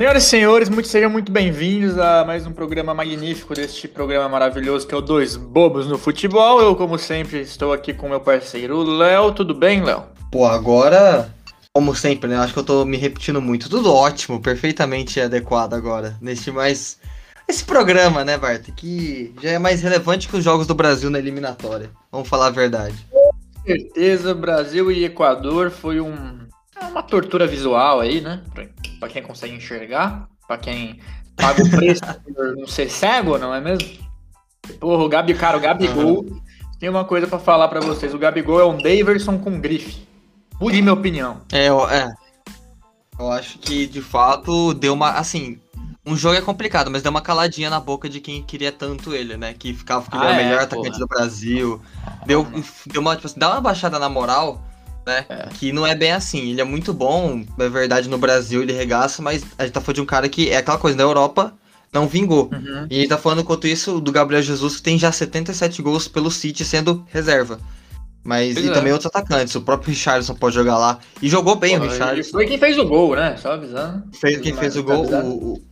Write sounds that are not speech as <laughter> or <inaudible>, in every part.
Senhoras e senhores, muito, sejam muito bem-vindos a mais um programa magnífico deste programa maravilhoso que é o Dois Bobos no Futebol. Eu, como sempre, estou aqui com meu parceiro Léo. Tudo bem, Léo? Pô, agora, como sempre, né? Acho que eu tô me repetindo muito. Tudo ótimo, perfeitamente adequado agora. Neste mais. Esse programa, né, Bart? Que já é mais relevante que os jogos do Brasil na eliminatória. Vamos falar a verdade. Com certeza, Brasil e Equador foi um, é uma tortura visual aí, né? Pra quem consegue enxergar, pra quem paga o preço <laughs> por não ser cego, não é mesmo? Porra, o Gabi, cara, o Gabigol. Uhum. Tem uma coisa para falar para vocês. O Gabigol é um Daverson com grife. Mude minha opinião. É, eu, é. Eu acho que, de fato, deu uma. Assim, um jogo é complicado, mas deu uma caladinha na boca de quem queria tanto ele, né? Que ficava que ele ah, era o melhor é, atacante do Brasil. Deu, deu uma, tipo assim, dá uma baixada na moral né? É. Que não é bem assim. Ele é muito bom, é verdade, no Brasil ele regaça, mas a gente tá falando de um cara que é aquela coisa, na Europa não vingou. Uhum. E a gente tá falando, enquanto isso, do Gabriel Jesus, que tem já 77 gols pelo City sendo reserva. Mas pois e é. também outros atacantes, o próprio Richardson pode jogar lá. E jogou bem Pô, o Richardson. Foi quem fez o gol, né? Só avisando. Fez, quem fez o gol. O, o...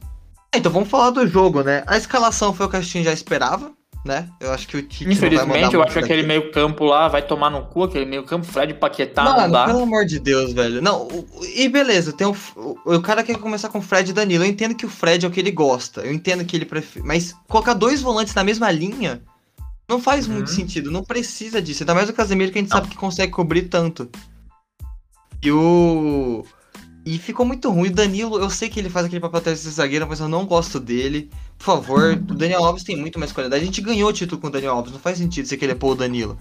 Então vamos falar do jogo, né? A escalação foi o que a gente já esperava né? Eu acho que o Tite Infelizmente, eu acho que aquele meio campo lá vai tomar no cu, aquele meio campo, Fred Paquetá Mano, não dá. pelo amor de Deus, velho. Não, e beleza, tem o, o, o cara quer começar com o Fred e Danilo. Eu entendo que o Fred é o que ele gosta. Eu entendo que ele prefere. Mas colocar dois volantes na mesma linha não faz uhum. muito sentido. Não precisa disso. Ainda mais o Casemiro que a gente não. sabe que consegue cobrir tanto. E o. E ficou muito ruim. O Danilo, eu sei que ele faz aquele papel de zagueiro, mas eu não gosto dele. Por favor, o Daniel Alves tem muito mais qualidade. A gente ganhou o título com o Daniel Alves, não faz sentido você querer pôr o Danilo.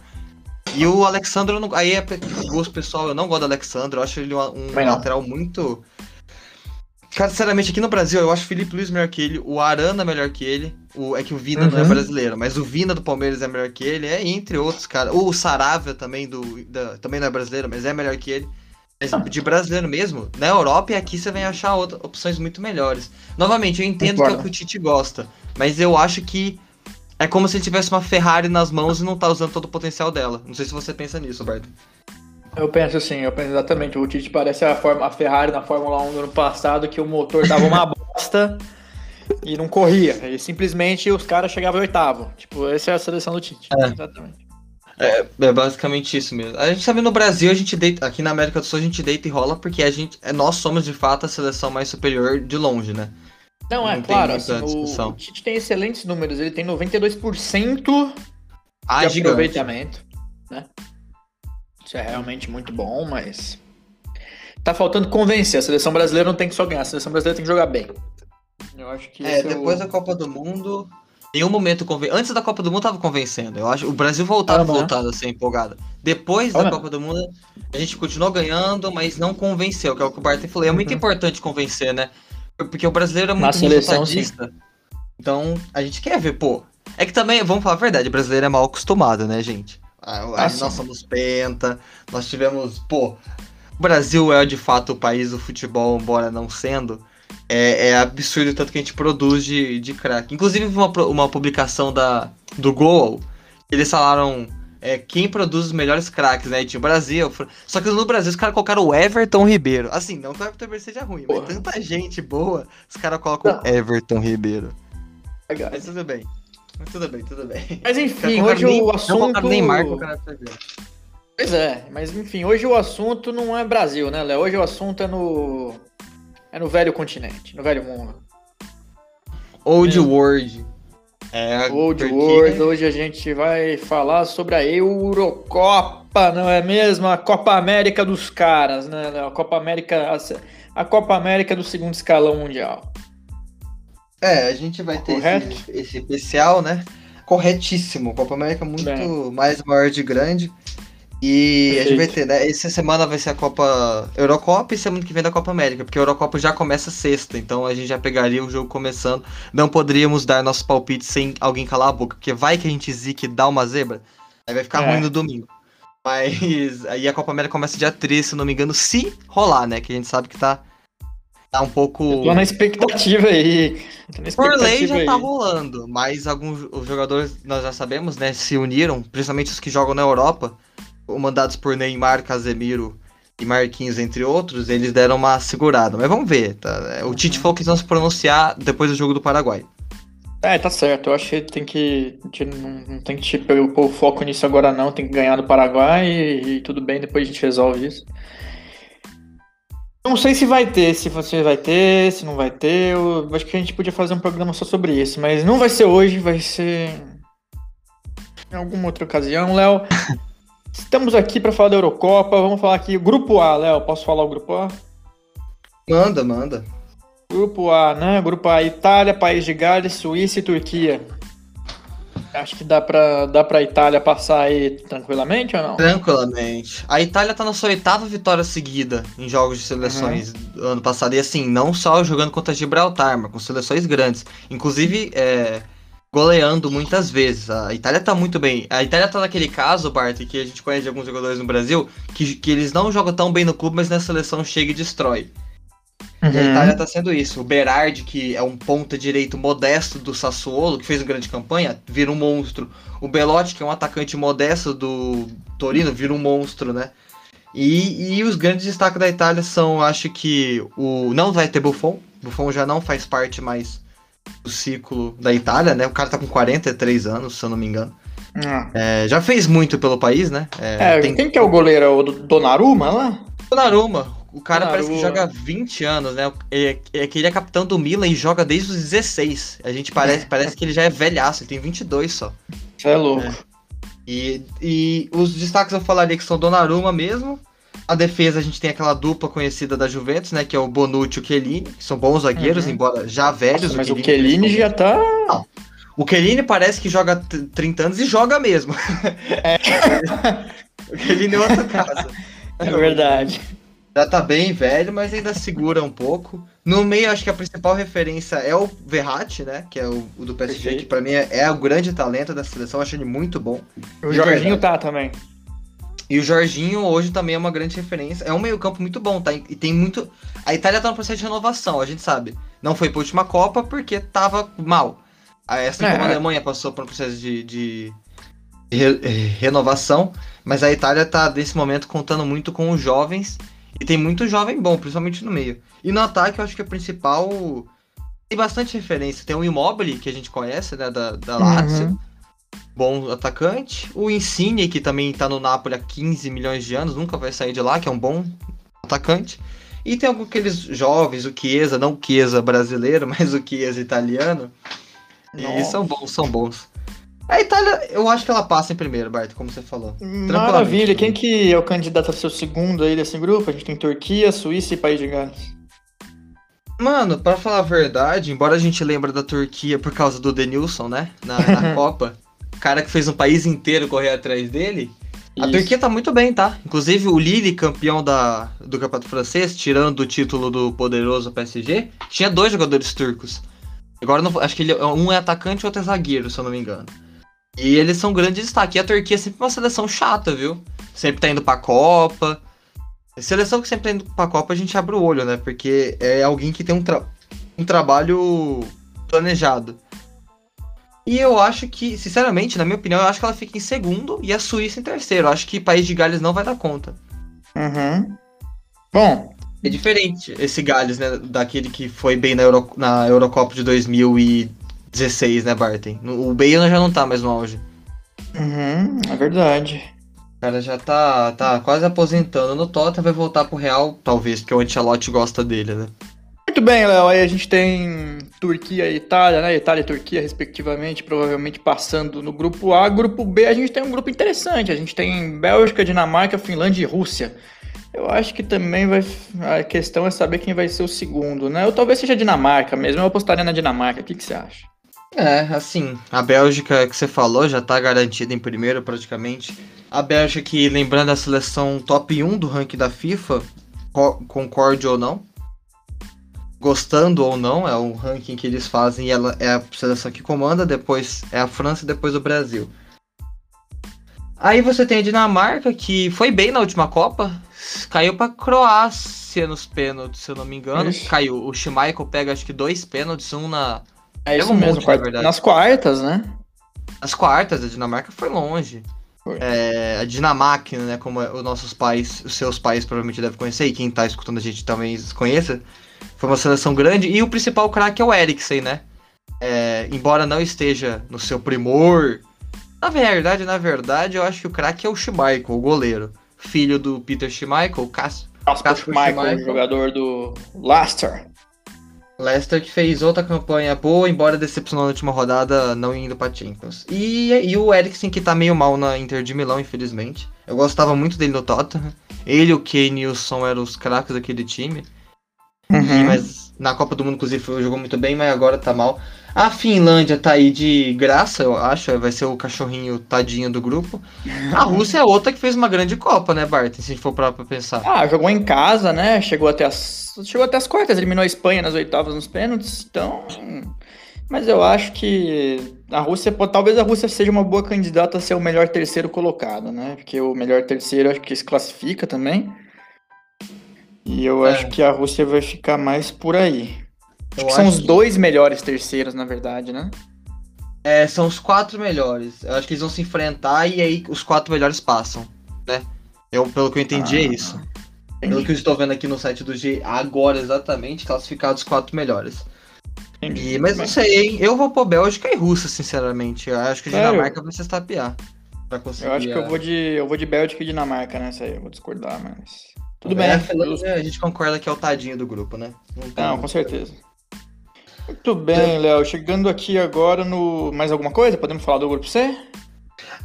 E o Alexandre, não... aí é gosto pessoal, eu não gosto do Alexandre, eu acho ele um, lateral muito. Cara, sinceramente, aqui no Brasil, eu acho o Felipe Luiz melhor que ele, o Arana melhor que ele. O, é que o Vina uhum. não é uhum. brasileiro, mas o Vina do Palmeiras é melhor que ele, é entre outros, cara. O Saravia também, do, da, também não é brasileiro, mas é melhor que ele de brasileiro mesmo, na Europa e aqui você vai achar outras opções muito melhores. Novamente, eu entendo Concordo. que é o que o Tite gosta, mas eu acho que é como se ele tivesse uma Ferrari nas mãos e não tá usando todo o potencial dela. Não sei se você pensa nisso, Roberto. Eu penso assim, eu penso exatamente. O Tite parece a, forma, a Ferrari na Fórmula 1 do ano passado, que o motor tava uma <laughs> bosta e não corria. E simplesmente os caras chegavam oitavo. Tipo, essa é a seleção do Tite. É. Exatamente. É, é, basicamente isso mesmo. A gente sabe no Brasil, a gente deita, aqui na América do Sul a gente deita e rola porque a gente, é, nós somos de fato a seleção mais superior de longe, né? Não, é claro, assim, o, o Tite tem excelentes números, ele tem 92% ah, de gigante. aproveitamento, né? Isso é realmente muito bom, mas tá faltando convencer. A seleção brasileira não tem que só ganhar, a seleção brasileira tem que jogar bem. Eu acho que é, depois é o... da Copa do Mundo, nenhum momento conven... antes da Copa do Mundo tava convencendo. Eu acho o Brasil voltava ah, voltado a ser empolgado. Depois ah, da Copa do Mundo a gente continuou ganhando, mas não convenceu, que é o que o Barton falou. É muito uhum. importante convencer, né? Porque o brasileiro é muito seleção, Então a gente quer ver, pô. É que também, vamos falar a verdade, o brasileiro é mal acostumado, né, gente? Ah nós somos penta, nós tivemos, pô, o Brasil é de fato o país do futebol, embora não sendo é, é absurdo o tanto que a gente produz de, de crack. Inclusive, uma, uma publicação da, do Goal, eles falaram é, quem produz os melhores craques, né? E tinha o Brasil. Só que no Brasil os caras colocaram o Everton Ribeiro. Assim, não que o Everton Ribeiro seja ruim, Porra. mas tanta gente boa, os caras colocam o Everton Ribeiro. Mas tudo bem. Mas tudo bem, tudo bem. Mas enfim, hoje nem, o assunto. Neymar com o cara Pois é, mas enfim, hoje o assunto não é Brasil, né, Léo? Hoje o assunto é no é no velho continente, no velho mundo. Old é. World. É, Old porque... World. Hoje a gente vai falar sobre a Eurocopa, não é mesmo? A Copa América dos caras, né? A Copa América, a Copa América do segundo escalão mundial. É, a gente vai ter esse, esse, especial, né? Corretíssimo. Copa América muito Bem. mais maior de grande. E Perfeito. a gente vai ter, né? Essa semana vai ser a Copa Eurocopa e semana que vem da Copa América, porque a Eurocopa já começa sexta, então a gente já pegaria o jogo começando. Não poderíamos dar nossos palpites sem alguém calar a boca, porque vai que a gente zique dá uma zebra, aí vai ficar é. ruim no domingo. Mas aí a Copa América começa dia 13, se não me engano, se rolar, né? Que a gente sabe que tá, tá um pouco. Eu tô na expectativa aí. Na expectativa Por lei já tá aí. tá rolando, mas alguns os jogadores, nós já sabemos, né, se uniram, principalmente os que jogam na Europa comandados por Neymar, Casemiro e Marquinhos, entre outros, eles deram uma segurada. Mas vamos ver, tá? O Tite falou que eles vão se pronunciar depois do jogo do Paraguai. É, tá certo. Eu acho que tem que. Não, não tem que pôr o foco nisso agora, não. Tem que ganhar do Paraguai e, e, tudo bem, depois a gente resolve isso. Não sei se vai ter, se você vai ter, se não vai ter. Eu acho que a gente podia fazer um programa só sobre isso, mas não vai ser hoje, vai ser. Em alguma outra ocasião, Léo. <laughs> Estamos aqui para falar da Eurocopa. Vamos falar aqui. Grupo A, Léo. Posso falar o grupo A? Manda, manda. Grupo A, né? Grupo A, Itália, País de Gales, Suíça e Turquia. Acho que dá pra, dá pra Itália passar aí tranquilamente ou não? Tranquilamente. A Itália tá na sua oitava vitória seguida em jogos de seleções uhum. ano passado. E assim, não só jogando contra Gibraltar, mas com seleções grandes. Inclusive, é, goleando muitas vezes. A Itália tá muito bem. A Itália tá naquele caso, Bart, que a gente conhece de alguns jogadores no Brasil, que, que eles não jogam tão bem no clube, mas na seleção chega e destrói. Uhum. E a Itália tá sendo isso. O Berardi, que é um ponta direito modesto do Sassuolo, que fez uma grande campanha, vira um monstro. O Belotti, que é um atacante modesto do Torino, vira um monstro, né? E, e os grandes destaques da Itália são, acho que o não vai ter Buffon. Buffon já não faz parte mais do ciclo da Itália, né? O cara tá com 43 anos, se eu não me engano. Ah. É, já fez muito pelo país, né? É, é tem... Quem que é o goleiro? É o Donnarumma lá? Donnarumma, o cara parece que joga 20 anos, né? É, é que ele é capitão do Milan e joga desde os 16. A gente parece, é. parece que ele já é velhaço, ele tem 22 só. Você é louco. É. E, e os destaques eu falaria que são Donnarumma mesmo. A defesa a gente tem aquela dupla conhecida da Juventus, né? Que é o Bonucci e o Chiellini, que são bons zagueiros, uhum. embora já velhos. Nossa, mas o Chiellini, já tá... Não. O Chiellini parece que joga 30 anos e joga mesmo. É. <laughs> o Chiellini é outro caso. <laughs> É verdade. Já tá bem velho, mas ainda segura um pouco. No meio, acho que a principal referência é o Verratti, né? Que é o, o do PSG, Perfeito. que pra mim é, é, o grande talento da seleção. Acho ele muito bom. O Jorginho tá também. E o Jorginho hoje também é uma grande referência. É um meio-campo muito bom, tá? E tem muito. A Itália tá no processo de renovação, a gente sabe. Não foi pra última Copa porque tava mal. Assim é. como a Alemanha passou por um processo de, de, re... renovação. Mas a Itália tá, nesse momento, contando muito com os jovens e tem muito jovem bom, principalmente no meio. E no ataque, eu acho que a principal. Tem bastante referência. Tem o Immobile, que a gente conhece, né? Da, da Lazio. Uhum. Bom atacante. O Insigne, que também tá no Napoli há 15 milhões de anos, nunca vai sair de lá, que é um bom atacante. E tem aqueles jovens, o Chiesa, não o Chiesa brasileiro, <laughs> mas o Chiesa italiano. Nossa. E são bons, são bons. A Itália, eu acho que ela passa em primeiro, Bart, como você falou. Maravilha. Quem que é o candidato a ser o segundo aí desse grupo? A gente tem Turquia, Suíça e País de Gales. Mano, para falar a verdade, embora a gente lembre da Turquia por causa do Denilson, né? Na, na <laughs> Copa. Cara que fez um país inteiro correr atrás dele. Isso. A Turquia tá muito bem, tá? Inclusive o Lille, campeão da, do campeonato francês, tirando o título do poderoso PSG, tinha dois jogadores turcos. Agora não, acho que ele, um é atacante e outro é zagueiro, se eu não me engano. E eles são grandes destaques. E a Turquia é sempre uma seleção chata, viu? Sempre tá indo pra Copa. Seleção que sempre tá indo pra Copa, a gente abre o olho, né? Porque é alguém que tem um, tra um trabalho planejado. E eu acho que, sinceramente, na minha opinião, eu acho que ela fica em segundo e a Suíça em terceiro. Eu acho que o País de Gales não vai dar conta. Uhum. Bom. É diferente esse Gales, né? Daquele que foi bem na, Euro na Eurocopa de 2000 e 16, né, Barton? O Bale já não tá mais no auge. Uhum, é verdade. O cara já tá, tá quase aposentando no Tottenham, vai voltar pro Real, talvez, porque o Ancelotti gosta dele, né? Muito bem, Léo. Aí a gente tem Turquia e Itália, né? Itália e Turquia, respectivamente, provavelmente passando no grupo A. Grupo B, a gente tem um grupo interessante. A gente tem Bélgica, Dinamarca, Finlândia e Rússia. Eu acho que também vai. A questão é saber quem vai ser o segundo, né? Ou talvez seja Dinamarca mesmo. Eu apostaria na Dinamarca. O que, que você acha? É, assim, a Bélgica que você falou já tá garantida em primeiro praticamente. A Bélgica que, lembrando a seleção top 1 do ranking da FIFA, co concorde ou não, gostando ou não, é o ranking que eles fazem e ela é a seleção que comanda, depois é a França e depois o Brasil. Aí você tem a Dinamarca, que foi bem na última Copa, caiu pra Croácia nos pênaltis, se eu não me engano. Ixi. Caiu. O Schmeichel pega acho que dois pênaltis, um na é isso um mesmo, monte, quarta, nas quartas, né? Nas quartas, a Dinamarca foi longe. É, a Dinamarca, né? Como os nossos pais, os seus pais provavelmente devem conhecer, e quem tá escutando a gente também conheça. Foi uma seleção grande. E o principal craque é o Eriksen, né? É, embora não esteja no seu primor. Na verdade, na verdade, eu acho que o craque é o Schmeichel, o goleiro. Filho do Peter Schmeichel, Casper Schmeichel, jogador do Leicester. Leicester que fez outra campanha boa, embora decepcionou na última rodada, não indo pra Champions. E, e o Eriksen, que tá meio mal na Inter de Milão, infelizmente. Eu gostava muito dele no Tottenham. Ele, o Kane e o Son eram os craques daquele time. Uhum. mas na Copa do Mundo, inclusive, jogou muito bem, mas agora tá mal. A Finlândia tá aí de graça, eu acho. Vai ser o cachorrinho tadinho do grupo. A Rússia é outra que fez uma grande Copa, né, Bart? Se a gente for pra, pensar. Ah, jogou em casa, né? Chegou até as. Chegou até as quartas, eliminou a Espanha nas oitavas nos pênaltis. Então. Mas eu acho que a Rússia, talvez a Rússia seja uma boa candidata a ser o melhor terceiro colocado, né? Porque o melhor terceiro acho que se classifica também. E eu é. acho que a Rússia vai ficar mais por aí. Acho que são os dois melhores terceiros, na verdade, né? É, são os quatro melhores. Eu acho que eles vão se enfrentar e aí os quatro melhores passam, né? Eu, pelo que eu entendi, é ah, é isso. Entendi. Pelo que eu estou vendo aqui no site do G agora exatamente, classificados os quatro melhores. E, mas não sei, hein? Eu vou pôr Bélgica e Rússia, sinceramente. Eu acho que a Dinamarca vai se estapear. Pra conseguir eu acho que eu vou de. Eu vou de Bélgica e Dinamarca nessa aí. Eu vou discordar, mas. Tudo bem. É, a gente concorda que é o tadinho do grupo, né? Não, Não com certeza. Muito bem, Léo. Chegando aqui agora no. Mais alguma coisa? Podemos falar do grupo C?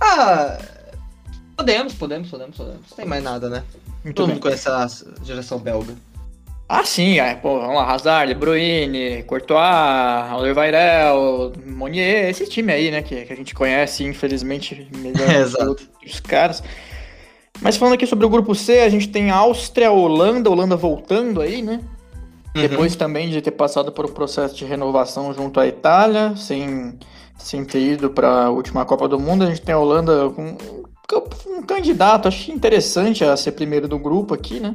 Ah. Podemos, podemos, podemos, podemos. Não tem mais nada, né? Muito Todo bem. mundo conhece a geração belga. Ah, sim, é, pô, vamos lá, Hazard, Bruyne, Courtois, Oliveira, Monier, esse time aí, né, que, que a gente conhece, infelizmente, melhor <laughs> é, exato. os caras. Mas falando aqui sobre o grupo C, a gente tem Áustria, Holanda, Holanda voltando aí, né? Uhum. Depois também de ter passado por um processo de renovação junto à Itália, sem, sem ter ido para a última Copa do Mundo, a gente tem a Holanda com um candidato, acho interessante a ser primeiro do grupo aqui, né?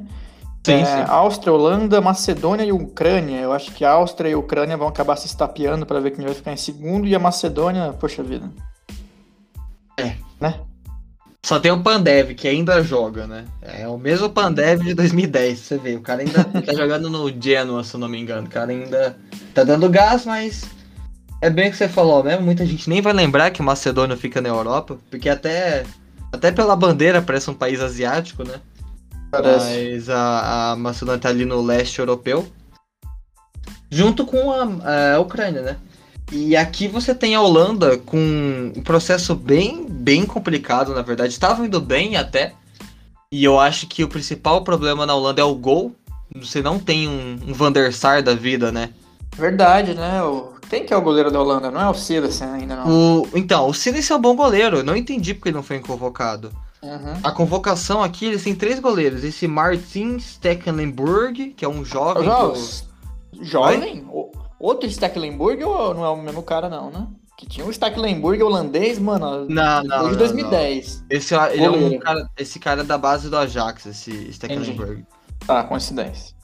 Sim, é, sim. Áustria, Holanda, Macedônia e Ucrânia. Eu acho que a Áustria e a Ucrânia vão acabar se estapeando para ver quem vai ficar em segundo e a Macedônia, poxa vida. É. Né? Só tem o Pandev, que ainda joga, né? É o mesmo Pandev de 2010, você vê. O cara ainda <laughs> tá jogando no Genoa, se eu não me engano. O cara ainda tá dando gás, mas é bem o que você falou, né? Muita gente nem vai lembrar que o Macedônia fica na Europa, porque até, até pela bandeira parece um país asiático, né? Parece. Mas a, a Macedônia tá ali no leste europeu. Junto com a, a Ucrânia, né? E aqui você tem a Holanda com um processo bem, bem complicado, na verdade. Estava indo bem até. E eu acho que o principal problema na Holanda é o gol. Você não tem um, um Van der Sar da vida, né? Verdade, né? O... Quem que é o goleiro da Holanda? Não é o Silensen ainda, não. O... Então, o Silensen é um bom goleiro. Eu não entendi porque ele não foi convocado. Uhum. A convocação aqui, eles têm três goleiros. Esse Martin Stecklenburg, que é um jovem. Do... Jovem? Outro Stecklenburg ou não é o mesmo cara, não, né? Que tinha um Stecklenburg holandês, mano. Não, não. De 2010. Não. Esse, ele é um cara, esse cara é da base do Ajax, esse Stecklenburg. Tá, coincidência.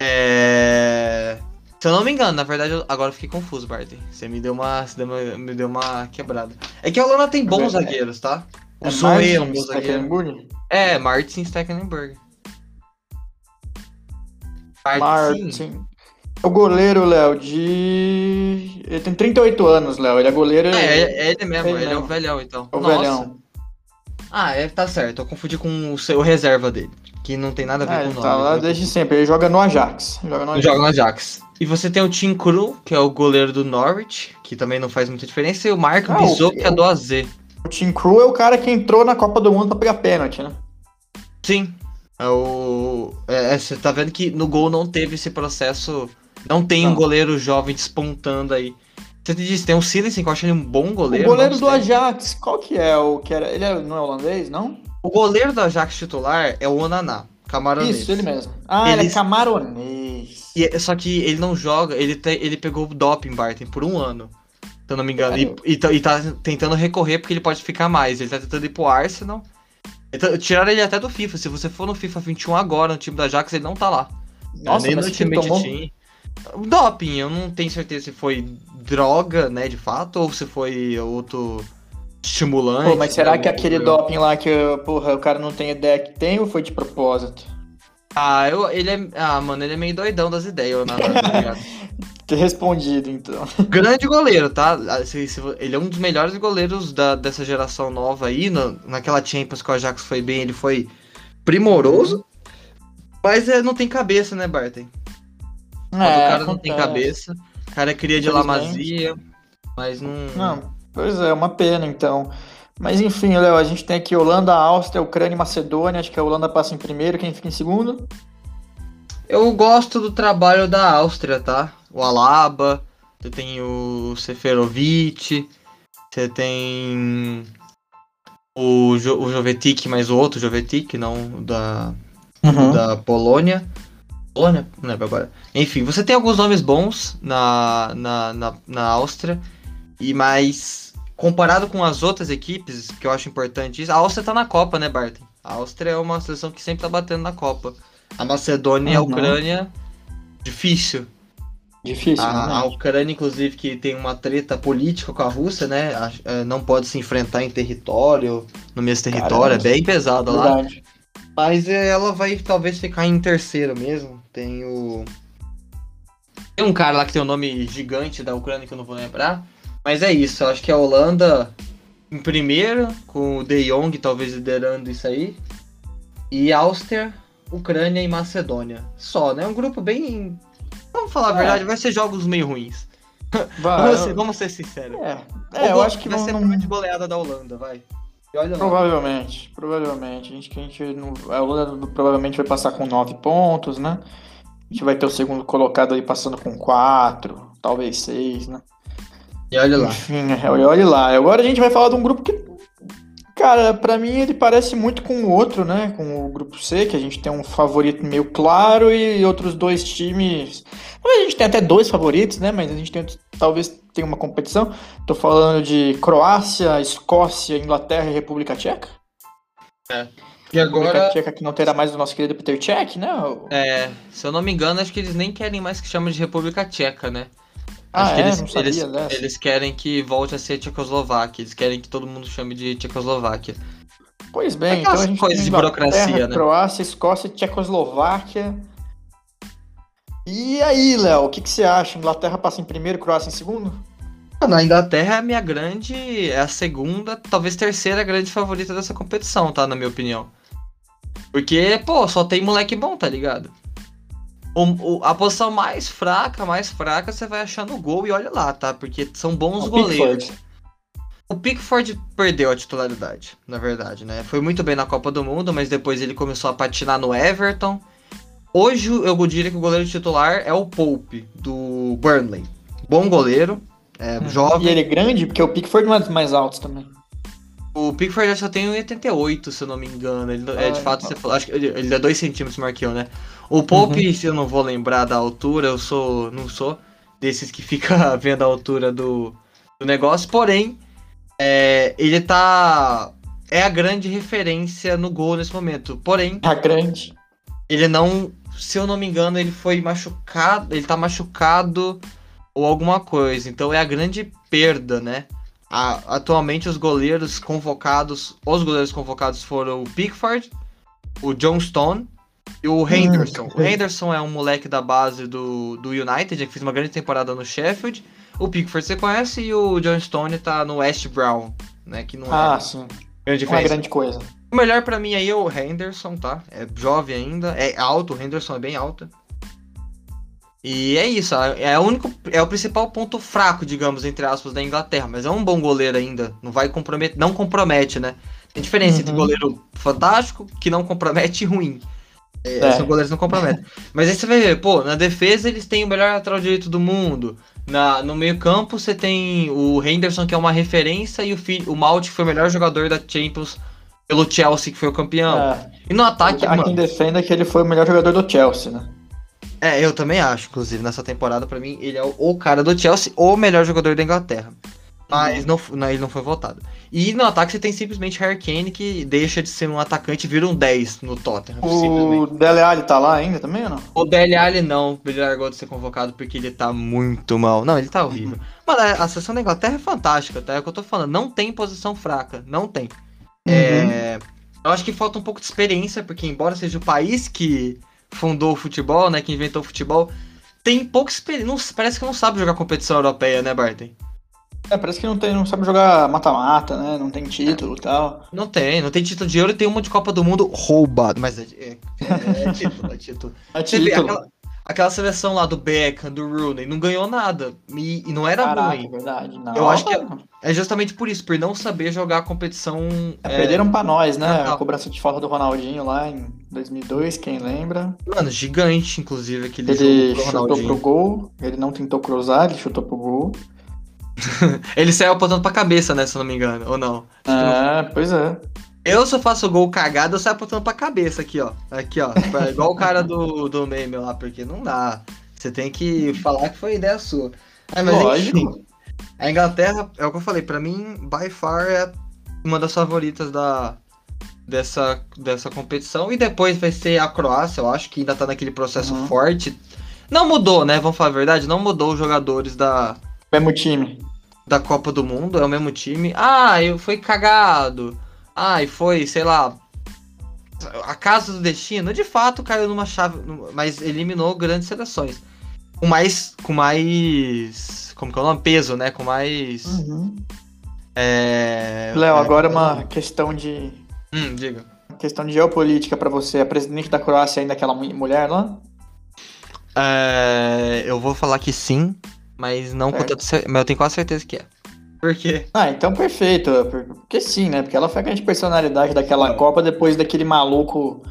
É. Se eu não me engano, na verdade, agora fiquei confuso, Bart. Você me deu uma. Você deu uma, me deu uma quebrada. É que a Holanda tem bons é zagueiros, tá? O é Zoe é um bom zagueiro. É, Martin Stecklenburg. Martin. Martin. O goleiro, Léo, de. Ele tem 38 anos, Léo. Ele é goleiro. É, é ele mesmo, ele, ele é o velhão, então. É o Nossa. velhão. Ah, é, tá certo. Eu confundi com o seu reserva dele. Que não tem nada a ver ah, com o nome. Tá lá desde sempre. Ele joga no Ajax. Joga no Ajax. Joga no Ajax. E você tem o Tim Cru, que é o goleiro do Norwich, que também não faz muita diferença, e o Marco ah, Bizot, que é do AZ. O Tim Cru é o cara que entrou na Copa do Mundo pra pegar pênalti, né? Sim. É o. É, é você tá vendo que no gol não teve esse processo não tem não. um goleiro jovem despontando aí. Você te disse, tem um Silensen que eu acho ele um bom goleiro. O goleiro do Ajax, qual que é o que era? Ele é, não é holandês, não? O goleiro do Ajax titular é o Onaná, camaronês. Isso, ele mesmo. Ah, ele, ele é camaronês. E, só que ele não joga, ele, te, ele pegou o doping, Barton, por um ano. Se eu não me engano. E, e, tá, e, tá tentando recorrer porque ele pode ficar mais. Ele tá tentando ir pro Arsenal. Então, tiraram ele até do FIFA. Se você for no FIFA 21 agora, no time do Ajax, ele não tá lá. Nossa, Nem mas no time tomou... Doping, eu não tenho certeza se foi droga, né, de fato, ou se foi outro estimulante. Pô, mas será né, que aquele loucura. doping lá que, porra, o cara não tem ideia que tem ou foi de propósito? Ah, eu, ele é. Ah, mano, ele é meio doidão das ideias, o Nadal, tá <laughs> respondido, então. <laughs> Grande goleiro, tá? Ah, ele é um dos melhores goleiros da, dessa geração nova aí. na- naquela Champions que o Ajax foi bem, ele foi primoroso. Mas é, não tem cabeça, né, Barton? Quando o cara não tem cabeça. O cara é cria de lamazia, mas não. Não, pois é, uma pena, então. Mas enfim, Léo, a gente tem aqui Holanda, Áustria, Ucrânia e Macedônia. Acho que a Holanda passa em primeiro, quem fica em segundo? Eu gosto do trabalho da Áustria, tá? O Alaba, você tem o Seferovic, você tem o, jo o Jovetic, mas o outro Jovetic, não o da, Uhum. da Polônia. Polônia? Não lembro agora. Enfim, você tem alguns nomes bons na, na, na, na Áustria, e mais comparado com as outras equipes, que eu acho importante isso, a Áustria tá na Copa, né, Barton? A Áustria é uma seleção que sempre tá batendo na Copa. A Macedônia e a Uhum. Ucrânia, difícil. Difícil, A, a né? Ucrânia, inclusive, que tem uma treta política com a Rússia, né? é, Não pode se enfrentar em território, no mesmo território, é Caramba. bem pesado lá. Mas é, ela vai talvez ficar em terceiro mesmo. Tem o. Tem um cara lá que tem um nome gigante da Ucrânia que eu não vou lembrar. Mas é isso, eu acho que a Holanda em primeiro, com o De Jong talvez liderando isso aí. E Áustria, Ucrânia e Macedônia. Só, né? Um grupo bem. Vamos falar a É. verdade, vai ser jogos meio ruins. <laughs> Vai, Vamos, ser, vamos ser sinceros. É, é eu acho que vai não, ser não- prova de goleada da Holanda, vai. Lá. Provavelmente, provavelmente. A gente, que a gente não, a Holanda provavelmente vai passar com 9 pontos, né? A gente vai ter o segundo colocado aí passando com 4, talvez 6, né? E olha lá. Enfim, é, olha lá. Agora a gente vai falar de um grupo que, cara, pra mim ele parece muito com o outro, né? Com o grupo C, que a gente tem um favorito meio claro e outros dois times. A gente tem até dois favoritos, né? Mas a gente tem, talvez tenha uma competição. Tô falando de Croácia, Escócia, Inglaterra e República Tcheca. E agora. Tcheca que não terá mais o nosso querido Peter Cech, né? É, se eu não me engano, acho que eles nem querem mais que chame de República Tcheca, né? Ah, acho que é? eles, Não sabia eles, dessa. eles querem que volte a ser Tchecoslováquia. Eles querem que todo mundo chame de Tchecoslováquia. Pois bem, Aquelas então a gente coisas de burocracia, né? Croácia, Escócia, Tchecoslováquia. E aí, Léo, o que, que você acha? Inglaterra passa em primeiro, Croácia em segundo? Na Inglaterra é a minha grande. É a segunda, talvez terceira grande favorita dessa competição, tá? Na minha opinião. Porque, pô, só tem moleque bom, tá ligado? O- o- a posição mais fraca, mais fraca, você vai achar no gol e olha lá, tá? Porque são bons O goleiros. Pickford. O Pickford perdeu a titularidade, na verdade, né? Foi muito bem na Copa do Mundo, mas depois ele começou a patinar no Everton. Hoje eu diria que o goleiro titular é o Pope, do Burnley. Bom goleiro, é, E jovem. ele é grande, porque o Pickford não é dos mais altos também. O Pickford só tem 1,88, se eu não me engano. Ele, é, de Ah, fato, então. você falou, acho que ele, ele é 2 centímetros maior que eu, né? O Pope, Uhum. se eu não vou lembrar da altura, eu sou. não sou desses que fica <laughs> vendo a altura do, do negócio, porém, é, ele tá. É a grande referência no gol nesse momento. Porém, A grande. ele não. Se eu não me engano, ele foi machucado. Ele tá machucado ou alguma coisa. Então é a grande perda, né? A- atualmente os goleiros convocados. Os goleiros convocados foram o Pickford, o John Stone e o Henderson. o. Henderson é um moleque da base do, do United, que fez uma grande temporada no Sheffield. O Pickford você conhece e o John Stone tá no West Brown, né? Que não Ah, é sim. grande Não é diferença. grande coisa. O melhor pra mim aí é o Henderson, tá? É jovem ainda, é alto, o Henderson é bem alto. E é isso, é, o único, é o principal ponto fraco, digamos, entre aspas, da Inglaterra. Mas é um bom goleiro ainda, não vai comprometer, não compromete, né? Tem diferença entre Uhum. goleiro fantástico, que não compromete, e ruim. É, É. São goleiros que não comprometem. Mas aí você vai ver, pô, na defesa eles têm o melhor lateral direito do mundo. Na, no meio campo você tem o Henderson, que é uma referência, e o, fi, o Malt, que foi o melhor jogador da Champions pelo Chelsea, que foi o campeão. É, E no ataque, há quem mano. defenda que ele foi o melhor jogador do Chelsea, né? É, eu também acho, inclusive, nessa temporada, pra mim, ele é o, o cara do Chelsea, o melhor jogador da Inglaterra. Mas não, não, ele não foi votado. E no ataque você tem simplesmente Harry Kane, que deixa de ser um atacante e vira um 10 no Tottenham. O Dele Alli tá lá ainda também ou não? O Dele Alli não, ele largou de ser convocado porque ele tá muito mal. Não, ele tá horrível. Mano, a, a seleção da Inglaterra é fantástica, tá? É o que eu tô falando. Não tem posição fraca, não tem. Uhum. É, eu acho que falta um pouco de experiência, porque embora seja o país que fundou o futebol, né, que inventou o futebol, tem pouca experiência. Parece que não sabe jogar competição europeia, né, Barton? É, parece que não, tem, não sabe jogar mata-mata, né? Não tem título e tal. Não tem, não tem título de ouro e tem uma de Copa do Mundo roubado. Mas é, é, é título, é título. <laughs> É título. aquela, aquela seleção lá do Beckham, do Rooney, não ganhou nada. E, e não era Caraca, ruim. é verdade. Não, Eu acho que é-. É justamente por isso, por não saber jogar a competição. É, é, Perderam pra nós, né? A cobrança de falta do Ronaldinho lá em 2002, quem lembra? Mano, gigante, inclusive, aquele Ele jogo chutou pro gol, ele não tentou cruzar, ele chutou pro gol. <laughs> Ele saiu apontando pra cabeça, né, se eu não me engano, ou não? Acho que não É, pois é. Eu, eu faço gol cagado, eu saio apontando pra cabeça aqui, ó. Aqui, ó. Tipo, é igual o cara do, do meme lá, porque não dá. Você tem que falar que foi ideia sua. Ah, mas Lógico. enfim. A Inglaterra, é o que eu falei, pra mim, by far é uma das favoritas da, dessa, dessa competição. E depois vai ser a Croácia, eu acho que ainda tá naquele processo Uhum. forte. Não mudou, né? Vamos falar a verdade, não mudou os jogadores da, Mesmo time. da Copa do Mundo, é o mesmo time. Ah, eu foi cagado. Ah, e foi, sei lá. A casa do destino, de fato, caiu numa chave, mas eliminou grandes seleções. Com mais. Com mais. Como que é o nome? Peso, né? Com mais. É. Léo, é, agora uma questão de Hum, diga. uma questão de geopolítica pra você. A presidente da Croácia ainda é aquela mu- mulher lá? É, eu vou falar que sim, mas não com Certo. tanta cer- Mas eu tenho quase certeza que é. Por quê? Ah, então perfeito. por- Porque sim, né? Porque ela foi a grande personalidade daquela Copa depois daquele maluco.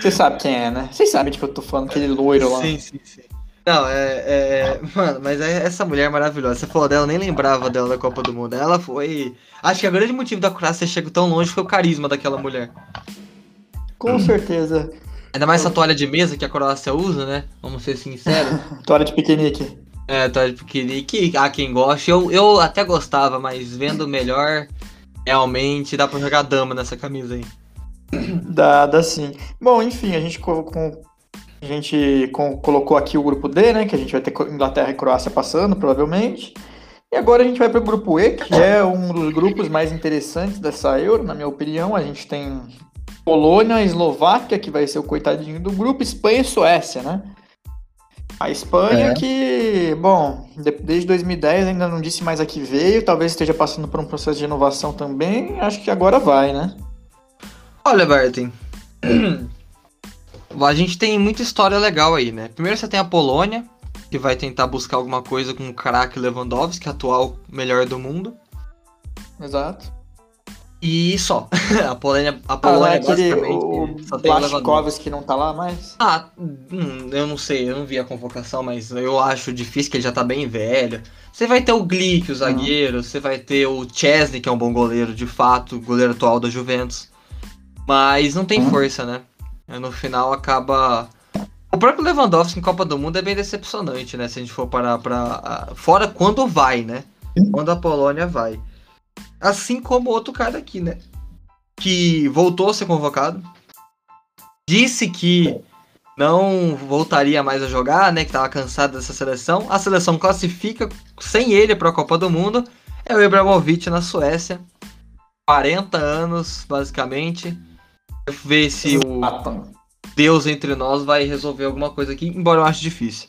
Você sabe quem é, né? Vocês sabem de que eu tô falando, aquele loiro lá. Sim, sim, sim. Não, é, é. Mano, mas é- essa mulher maravilhosa. Você falou dela, eu nem lembrava dela da Copa do Mundo. Ela foi. Acho que o grande motivo da Croácia ter chegado tão longe foi o carisma daquela mulher. Com certeza. Ainda mais essa toalha de mesa que a Croácia usa, né? Vamos ser sinceros. <laughs> Toalha de piquenique. É, toalha de piquenique, há quem goste. Eu, eu até gostava, mas vendo melhor, realmente dá pra jogar dama nessa camisa aí. Dá, dá sim. Bom, enfim, a gente, co- com- a gente colocou aqui o grupo D, né? Que a gente vai ter Inglaterra e Croácia passando, provavelmente. E agora a gente vai para o grupo E, que é um dos grupos mais interessantes dessa Euro, na minha opinião. A gente tem Polônia, Eslováquia, que vai ser o coitadinho do grupo, Espanha e Suécia, né? A Espanha É. que, bom, de- desde 2010 ainda não disse mais a que veio, talvez esteja passando por um processo de inovação também, acho que agora vai, né? Olha, Bertin. <clears throat> A gente tem muita história legal aí, né? Primeiro você tem a Polônia, que vai tentar buscar alguma coisa com o craque Lewandowski, atual melhor do mundo. Exato. E só. <laughs> A Polônia, a Ah, Polônia aquele, basicamente o só tem. Blachkovski não tá lá mais? Ah, hum, eu não sei, eu não vi a convocação, mas eu acho difícil que ele já tá bem velho. Você vai ter o Glick, o zagueiro, você vai ter o Chesney, que é um bom goleiro, de fato, goleiro atual da Juventus. Mas não tem Uhum. força, né? No final acaba. O próprio Lewandowski em Copa do Mundo é bem decepcionante, né? Se a gente for parar pra. Fora quando vai, né? Quando a Polônia vai. Assim como o outro cara aqui, né? Que voltou a ser convocado. Disse que não voltaria mais a jogar, né? Que tava cansado dessa seleção. A seleção classifica sem ele para a Copa do Mundo. É o Ibrahimovic na Suécia. 40 anos, basicamente. Ver se o. Deus entre nós vai resolver alguma coisa aqui, embora eu ache difícil.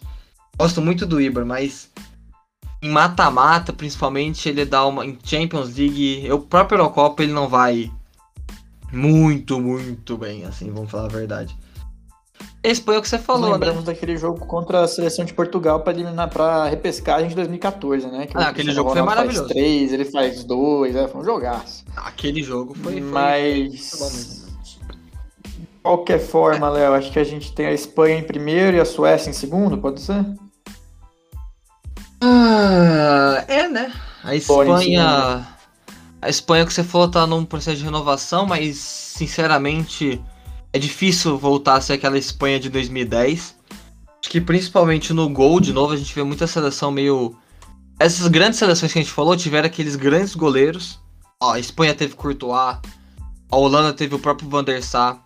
Gosto muito do Ibra, mas em mata-mata, principalmente, ele dá uma. Em Champions League, o próprio Eurocopa ele não vai muito, muito bem, assim, vamos falar a verdade. Esse foi o que você Nós falou, né? lembramos daquele jogo contra a seleção de Portugal para eliminar para repescagem de 2014, né? Que Ah, aquele jogo foi maravilhoso. Faz três, ele faz dois, é, foi um jogaço. Aquele jogo foi. Mas foi de qualquer forma, Léo, acho que a gente tem a Espanha em primeiro e a Suécia em segundo, pode ser? Ah, é, né? A Espanha. A Espanha que você falou tá num processo de renovação, mas sinceramente é difícil voltar a ser aquela Espanha de 2010. Acho que principalmente no gol, de novo, a gente vê muita seleção meio Essas grandes seleções que a gente falou tiveram aqueles grandes goleiros. Ó, a Espanha teve Courtois, a Holanda teve o próprio Van der Sar.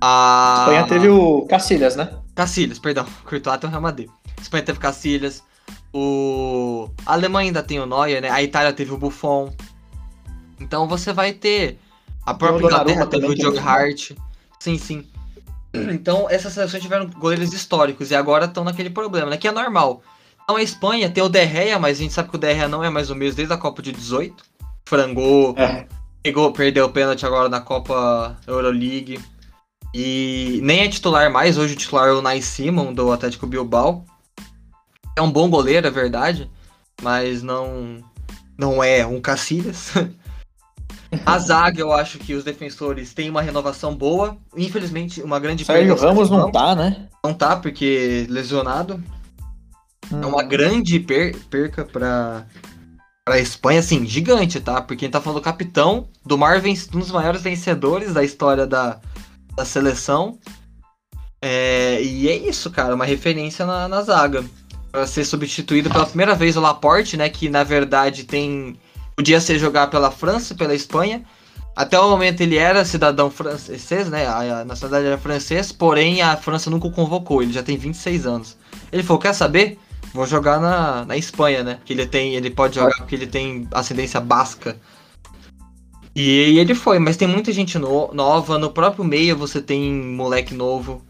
A A Espanha teve o Cacilhas, né? Cacilhas, perdão. <laughs> Courtois tem o Real Madrid. A Espanha teve Cacilhas. O... A Alemanha ainda tem o Neuer, né? A Itália teve o Buffon. Então você vai ter... A própria Inglaterra teve o Joe. Hart. Sim, sim. <clears throat> Então essas seleções tiveram goleiros históricos e agora estão naquele problema, né? Que é normal. Então a Espanha tem o De Gea, mas a gente sabe que o De Gea não é mais o mesmo desde a Copa de 18. Frangou, É. pegou, perdeu o pênalti agora na Copa Euroleague. E nem é titular mais, hoje o titular é o Nai Simon, do Atlético Bilbao. É um bom goleiro, é verdade, mas não, não é um Cacilhas. <laughs> A zaga, eu acho que os defensores têm uma renovação boa. Infelizmente, uma grande Sérgio perda- Ramos não tá, né? Não tá, porque lesionado. É Hum. uma grande per- perca pra, pra Espanha, assim, gigante, tá? Porque a gente tá falando do capitão, do maior ven- um dos maiores vencedores da história da, da seleção. É, e é isso, cara, uma referência na, na zaga. Pra ser substituído pela primeira vez o Laporte, né? Que na verdade tem. Podia ser jogar pela França, pela Espanha. Até o momento ele era cidadão francês, né? A nacionalidade era francês, porém a França nunca o convocou, ele já tem 26 anos. Ele falou: quer saber? Vou jogar na, na Espanha, né? Que ele tem. Ele pode jogar porque ele tem ascendência basca. E, e ele foi, mas tem muita gente no- nova. No próprio meio você tem moleque novo.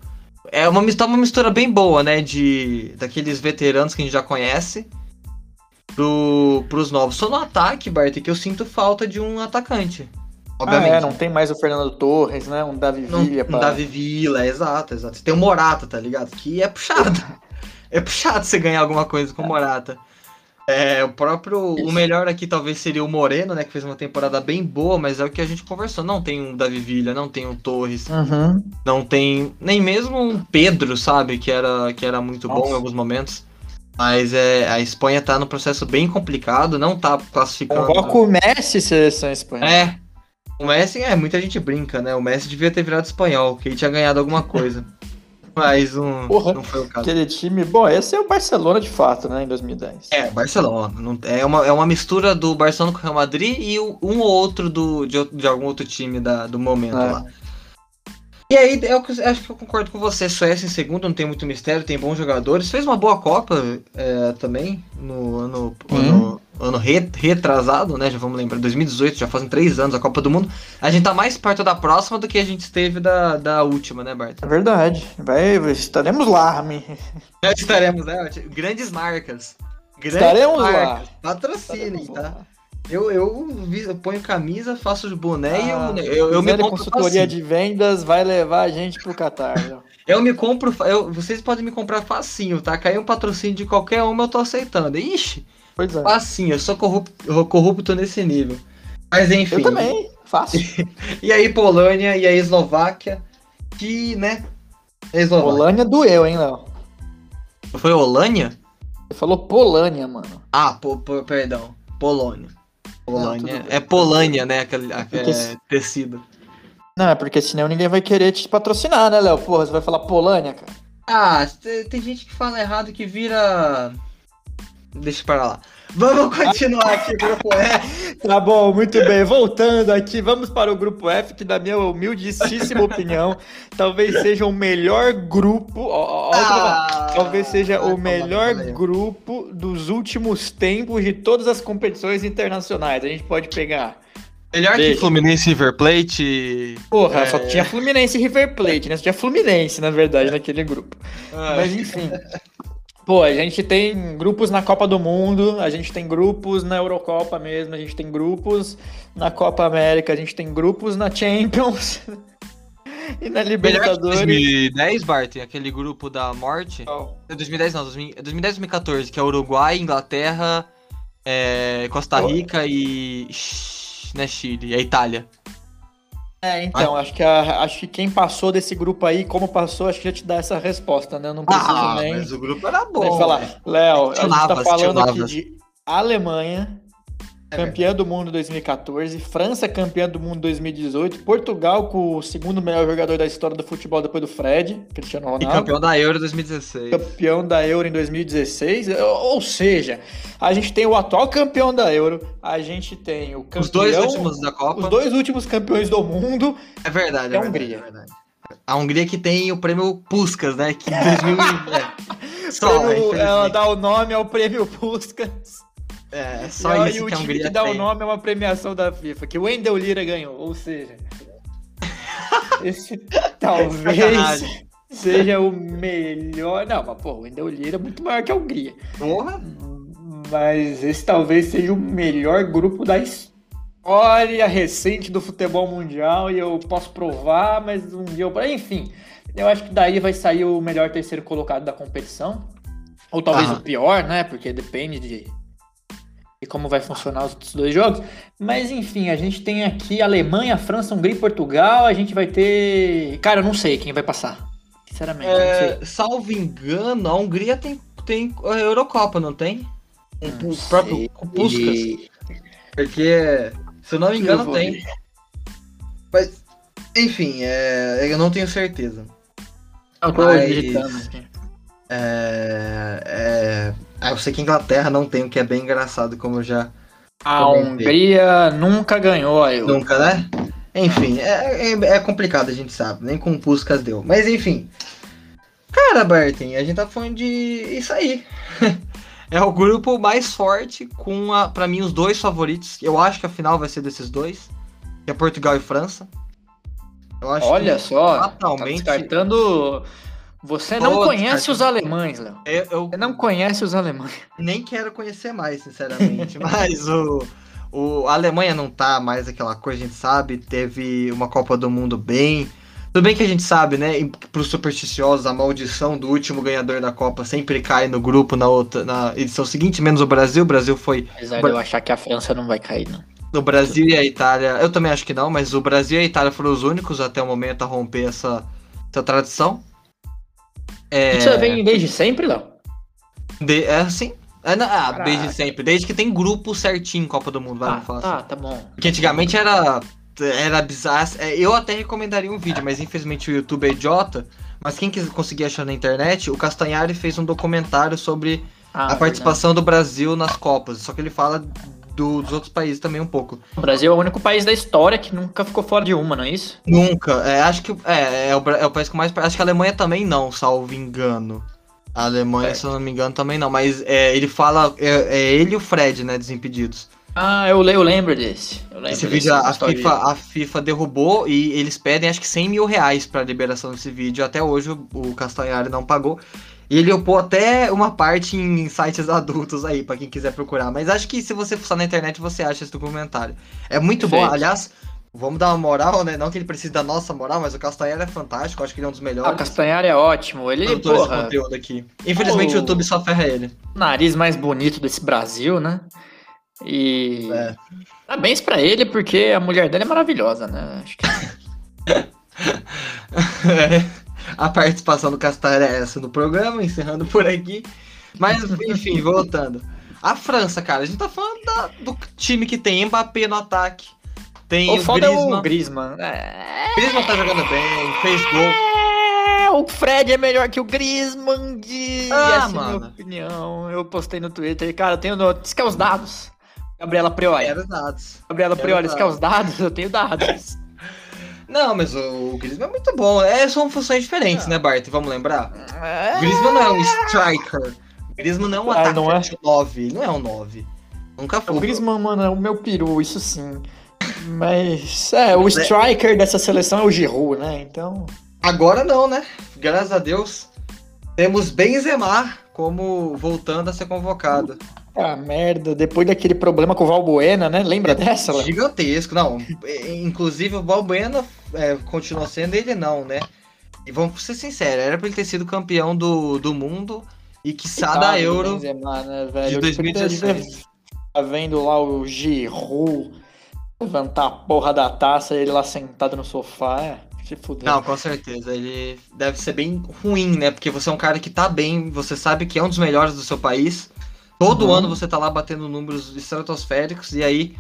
É uma, tá uma mistura bem boa, né? De daqueles veteranos que a gente já conhece. Pro, pros novos. Só no ataque, Bart, que eu sinto falta de um atacante. Obviamente. Ah, é, não tem mais o Fernando Torres, né? Um Davi Não, Villa um pra... Davi Villa, exato, exato. Tem o Morata, tá ligado? Que é puxado. <laughs> é puxado você ganhar alguma coisa com o Morata. É, o próprio. O melhor aqui talvez seria o Moreno, né? Que fez uma temporada bem boa, mas é o que a gente conversou. Não tem um Davi Villa, não tem um Torres, Uhum. não tem nem mesmo um Pedro, sabe? Que era, que era muito bom Nossa. em alguns momentos. Mas é, a Espanha tá num processo bem complicado, não tá classificando. Convoca o Messi, seleção espanhola. É. O Messi, é, muita gente brinca, né? O Messi devia ter virado espanhol, que ele tinha ganhado alguma coisa. <laughs> Mas um, Porra, não foi o caso. Aquele time, bom, esse é o Barcelona de fato, né? Em 2010. É, Barcelona. Não, é, uma, é uma mistura do Barcelona com o Real Madrid e um ou outro do, de, de algum outro time da, do momento É. lá. E aí, é o que eu acho que eu concordo com você. Suécia em segundo, não tem muito mistério, tem bons jogadores. Fez uma boa Copa é, também, no ano, Hum. ano, ano re- retrasado, né? Já vamos lembrar, 2018, já fazem três anos a Copa do Mundo. A gente tá mais perto da próxima do que a gente esteve da, da última, né, Bart? É verdade. Vai, estaremos lá. Já estaremos, né? Grandes marcas. Grandes Estaremos lá. marcas. Patrocinem, tá? Eu, eu, eu ponho camisa, faço boné e Ah, eu, eu, eu me compro consultoria facinho. de vendas vai levar a gente pro Catar. Eu me compro, eu, vocês podem me comprar facinho, tá? Cair um patrocínio de qualquer uma eu tô aceitando. Ixi, Pois é. facinho, eu sou corrupto, corrupto nesse nível. Mas enfim. Eu também, fácil. <laughs> E aí Polônia e a Eslováquia, que, né? A Eslováquia. Polônia doeu, hein, Léo? Foi Holânia? Você falou Polônia, mano. Ah, po, po- perdão. Polônia. Polônia. bem. é Polânia, né? Aquele, aquele se- tecido. Não, é porque senão ninguém vai querer te patrocinar, né, Léo? Porra, você vai falar Polônia, cara. Ah, te- tem gente que fala errado que vira. Deixa para lá. Vamos continuar aqui, <laughs> grupo F. Tá bom, muito bem. Voltando aqui, vamos para o grupo F, que na minha humildíssima <laughs> opinião, talvez seja o melhor grupo. ó, ó, ó, Ah, Talvez seja vai o melhor banho. grupo dos últimos tempos de todas as competições internacionais. A gente pode pegar. Melhor que Deixa. Fluminense River Plate. Porra, É. só tinha Fluminense e River Plate, né? Só tinha Fluminense, na verdade, naquele grupo. Ah, Mas enfim. <laughs> Pô, a gente tem grupos na Copa do Mundo, a gente tem grupos na Eurocopa mesmo, a gente tem grupos na Copa América, a gente tem grupos na Champions <laughs> e na Libertadores. 2010, Bart, aquele grupo da morte. É 2010 não, 2000 é 2010 2014, que é Uruguai, Inglaterra, é, Costa Rica e. Né, Chile, e a Itália. É, então, acho que, a- acho que quem passou desse grupo aí, como passou, acho que já te dá essa resposta, né? Eu Não preciso Ah, nem, mas o grupo era bom. falar. velho. Léo, a gente tá falando aqui de Alemanha, É campeã do mundo 2014, França campeã do mundo 2018, Portugal com o segundo melhor jogador da história do futebol depois do Fred, Cristiano E Ronaldo. campeão da Euro 2016. campeão da Euro em 2016. Ou ou seja, a gente tem o atual campeão da Euro, a gente tem o campeão, Os dois últimos da Copa. os dois últimos campeões do mundo. É verdade, É é, a verdade, Hungria. é verdade. A Hungria que tem o prêmio Puskas, né? Que em 2000. é, <laughs> só, Prêmio- infelizmente. ela dá o nome ao prêmio Puskas. É, só e, isso o que a time que dá o nome é uma premiação da FIFA, que o Wendel Lira ganhou. Ou seja, <laughs> esse talvez Sacanagem. seja o melhor. Não, mas pô, o Wendel Lira é muito maior que a Hungria. Porra. Mas esse talvez seja o melhor grupo da história recente do futebol mundial e eu posso provar, mas um dia eu... Enfim, eu acho que daí vai sair o melhor terceiro colocado da competição. Ou talvez o pior, né? Porque depende de, de como vai funcionar os outros dois jogos. Mas enfim, a gente tem aqui Alemanha, França, Hungria e Portugal. A gente vai ter. Cara, eu não sei quem vai passar. Sinceramente, eu não sei. É, salvo engano, a Hungria tem, tem a Eurocopa, não tem? Não o próprio Puskas. Porque, se eu não me engano, tem. ver. Mas, enfim, é, eu não tenho certeza. Eu tô Mas- digitando aqui. É, é, ah, eu sei que a Inglaterra não tem, o que é bem engraçado, como eu já. A. Hungria nunca ganhou a Euro. Nunca, né? Enfim, é, é, é complicado, a gente sabe. Nem com o Puskas deu. Mas enfim. Cara, Barton, a gente tá falando de isso aí. <laughs> é o grupo mais forte com, a, pra mim, os dois favoritos. Eu acho que a final vai ser desses dois. Que é Portugal e França. Eu acho Olha que só, tá fatalmente- descartando. Você não conhece os alemães, Léo. eu, eu Você não conhece os alemães. nem quero conhecer mais, sinceramente. <laughs> Mas o, o, a Alemanha não tá mais aquela coisa, a gente sabe. Teve uma Copa do Mundo bem. Tudo bem que a gente sabe, né? e Pros supersticiosos, a maldição do último ganhador da Copa sempre cai no grupo na outra na edição seguinte, menos o Brasil. O Brasil foi. Apesar de eu achar que a França não vai cair, não. O Brasil e a Itália. Eu também acho que não, mas o Brasil e a Itália foram os únicos até o momento a romper essa, essa tradição. É, Isso vem desde sempre, Léo? de- é assim. É, não, ah, desde sempre. Desde que tem grupo certinho em Copa do Mundo, vai Ah, falar tá, assim. tá bom. Porque antigamente era, era bizarro. É, Eu até recomendaria um vídeo, mas infelizmente o YouTube é idiota. Mas quem quiser conseguir achar na internet, o Castanhari fez um documentário sobre Ah, a participação do Brasil nas Copas. Só que ele fala do- dos outros países também um pouco. O Brasil é o único país da história que nunca ficou fora de uma, não é isso? Nunca. É, acho que é, é, o, é o país com mais. Acho que a Alemanha também não, salvo engano. A Alemanha, É. se eu não me engano, também não. Mas é, ele fala. É, é ele e o Fred, né? Desimpedidos. Ah, eu, eu lembro desse. Eu lembro Esse vídeo a. FIFA, a FIFA derrubou e eles pedem acho que 100 mil reais pra liberação desse vídeo. Até hoje o, o Castanhari não pagou. E ele upou até uma parte em sites adultos aí, pra quem quiser procurar. Mas acho que se você fuçar na internet, você acha esse documentário. É muito bom. Aliás, vamos dar uma moral, né? Não que ele precise da nossa moral, mas o Castanhari é fantástico. Acho que ele é um dos Ah, o melhores Castanhari é ótimo. Ele, produtores de porra, conteúdo aqui. Infelizmente Oh. o YouTube só ferra ele. o nariz mais bonito desse Brasil, né? E. É. Parabéns pra ele, porque a mulher dele é maravilhosa, né? Acho que <laughs> <laughs> a participação do Castanhari é essa no programa, encerrando por aqui. Mas, enfim, voltando. A França, cara, a gente tá falando da- do time que tem Mbappé no ataque. Tem o o, foda é Griezmann. o Griezmann. É... Griezmann tá jogando bem, fez gol. É, o Fred é melhor que o Griezmann, de... Ah, essa é a minha mano. opinião. Eu postei no Twitter, cara, eu tenho no... Diz que é os dados. Gabriela Prioli. Era dados. Gabriela Prioli, diz que é os dados, eu tenho dados. <laughs> Não, mas o, o Griezmann é muito bom. É, são funções diferentes, Ah. né, Bart? Vamos lembrar? É... O Griezmann não é um striker. O Griezmann não é um Ah, atacante não é? 9. Ele não é um 9. Nunca foi. O Griezmann, mano, é o meu peru, isso sim. <laughs> Mas, é, o é- striker dessa seleção é o Giroud, né? Então, Agora não, né? Graças a Deus. Temos Benzema como voltando a ser convocado. ah, merda, depois daquele problema com o Valbuena, né? Lembra dessa? Léo? Gigantesco, não. é, Inclusive o Balbuena é, continua sendo ele não, né? E vamos ser sinceros, era pra ele ter sido campeão do, do mundo e que da Coitado do Euro. Benzema, né, velho? de Eu, tipo, 2016. devia Tá vendo lá o Giroud levantar a porra da taça e ele lá sentado no sofá. É, se fudeu. Não, com certeza. Ele deve ser bem ruim, né? Porque você é um cara que tá bem, você sabe que é um dos melhores do seu país. Todo Uhum. ano você tá lá batendo números estratosféricos e aí,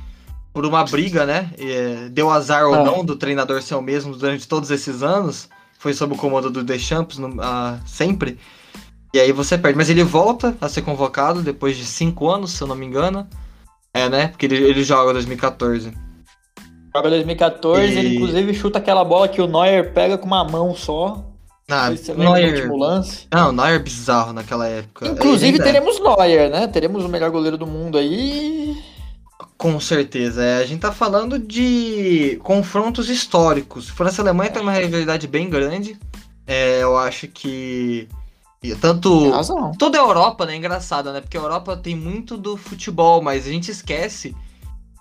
por uma briga, né? é, deu azar ou Ah. não do treinador ser o mesmo durante todos esses anos. Foi sob o comando do Deschamps no- ah, sempre. E aí você perde. Mas ele volta a ser convocado depois de cinco anos, se eu não me engano. É, né? Porque ele, ele joga 2014. Joga 2014, E- ele inclusive chuta aquela bola que o Neuer pega com uma mão só. Ah, Você Neuer. último lance? Não, Neuer é bizarro naquela época. Inclusive é. teremos Neuer, né? Teremos o melhor goleiro do mundo aí. Com certeza. É, a gente tá falando de confrontos históricos. França e Alemanha tem uma rivalidade bem grande. É, eu acho que. Tanto. Toda a Europa, né? É engraçado, né? Porque a Europa tem muito do futebol, mas a gente esquece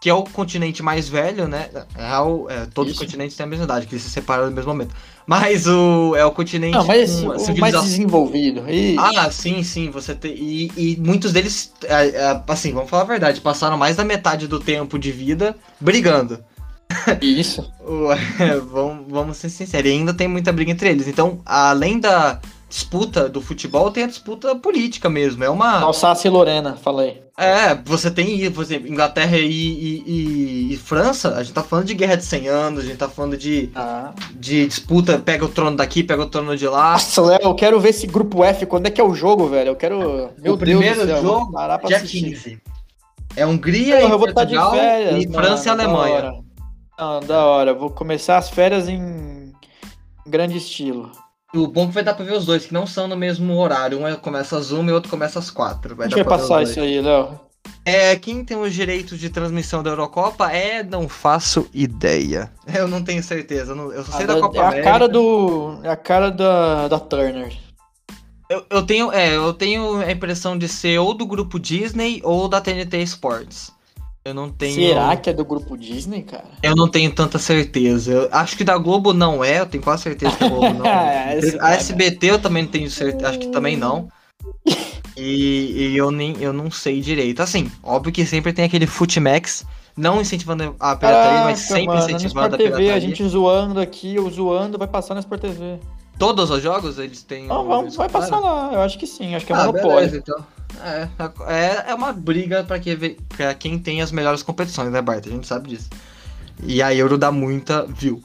que é o continente mais velho, né? É, o- é, todos os Isso. continentes têm a mesma idade, que eles se separaram no mesmo momento. Mas o, é o continente. Não, mas com o mais desenvolvido. E... ah, sim, sim, você tem. E, e muitos deles, é, é, assim, vamos falar a verdade, passaram mais da metade do tempo de vida brigando. Isso. <laughs> O- é, vamos, vamos ser sinceros, e ainda tem muita briga entre eles. Então, além da disputa do futebol, tem a disputa política mesmo. É uma. Alsácia e Lorena, falei. É, você tem, exemplo, Inglaterra e, e- e- e França, a gente tá falando de guerra de 100 anos, a gente tá falando de, Ah. de disputa, pega o trono daqui, pega o trono de lá. Nossa, Léo, eu quero ver esse grupo F. Quando é que é o jogo, velho? Eu quero. Meu o primeiro Deus do céu, jogo, dia assistir. 15. É Hungria Porra, e de Portugal férias. e França e mano, da Alemanha. hora. Não, da hora. Vou começar as férias em grande estilo. O bom é que vai dar pra ver os dois, que não são no mesmo horário. Um é- começa às uma e o outro começa às quatro. Vai A gente dar vai pra ver os passar isso aí, Léo. É, quem tem os direitos de transmissão da Eurocopa é. Não faço ideia. Eu não tenho certeza. eu não- Eu só sei A da da- Copa é a América. cara do. É a cara da, da Turner. Eu, eu tenho, é, eu tenho a impressão de ser ou do grupo Disney ou da TNT Sports. Eu não tenho. Será que é do grupo Disney, cara? Eu não tenho tanta certeza. Eu acho que da Globo não é, eu tenho quase certeza que a Globo não é. <laughs> É, A SBT eu também não tenho certeza, acho que também não. <laughs> E, e eu nem eu não sei direito. Assim, óbvio que sempre tem aquele Futimax, não incentivando a pirataria, mas Caraca, sempre mano, no incentivando a TV, pirataria. a gente zoando aqui, eu zoando, vai passar no Sport TV. Todos os jogos eles têm. Não, o- vamos, vai passar lá, eu acho que sim, acho que é Ah, monopólio. beleza, então. É, é, é uma briga pra, que, pra quem tem as melhores competições, né, Bart? A gente sabe disso. E a Euro dá muita view.